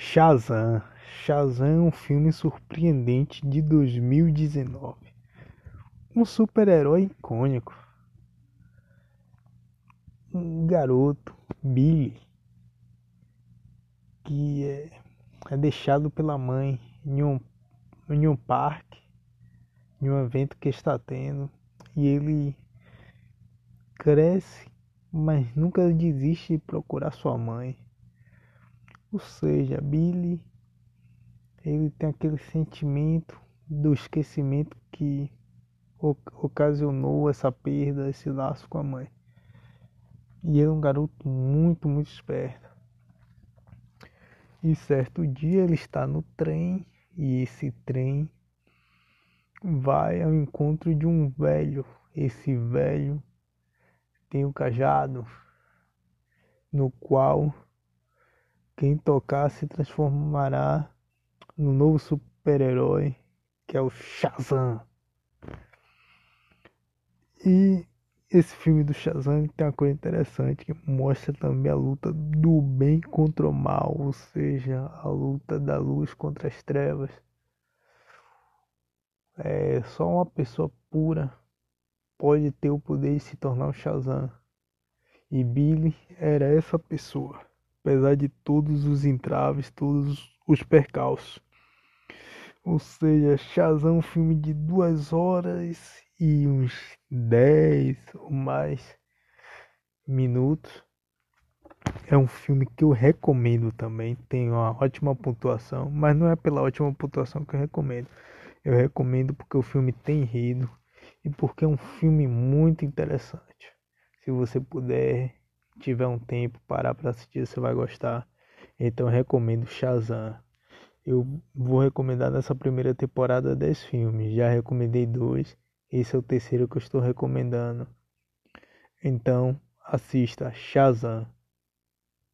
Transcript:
Shazam. Shazam é um filme surpreendente de 2019. Um super-herói icônico. Um garoto, Billy, que é, é deixado pela mãe em um, em um parque, em um evento que está tendo, e ele cresce, mas nunca desiste de procurar sua mãe. Ou seja, Billy ele tem aquele sentimento do esquecimento que ocasionou essa perda, esse laço com a mãe. E é um garoto muito, muito esperto. E certo dia ele está no trem e esse trem vai ao encontro de um velho. Esse velho tem o um cajado no qual quem tocar se transformará no novo super-herói que é o Shazam. E esse filme do Shazam tem uma coisa interessante que mostra também a luta do bem contra o mal, ou seja, a luta da luz contra as trevas. É, só uma pessoa pura pode ter o poder de se tornar o Shazam. E Billy era essa pessoa, apesar de todos os entraves, todos os percalços. Ou seja, Shazam é um filme de duas horas e uns dez ou mais minutos. É um filme que eu recomendo também. Tem uma ótima pontuação, mas não é pela ótima pontuação que eu recomendo. Eu recomendo porque o filme tem rido e porque é um filme muito interessante. Se você puder, tiver um tempo, parar para assistir, você vai gostar. Então eu recomendo Shazam. Eu vou recomendar nessa primeira temporada 10 filmes. Já recomendei dois. Esse é o terceiro que eu estou recomendando. Então, assista Shazam.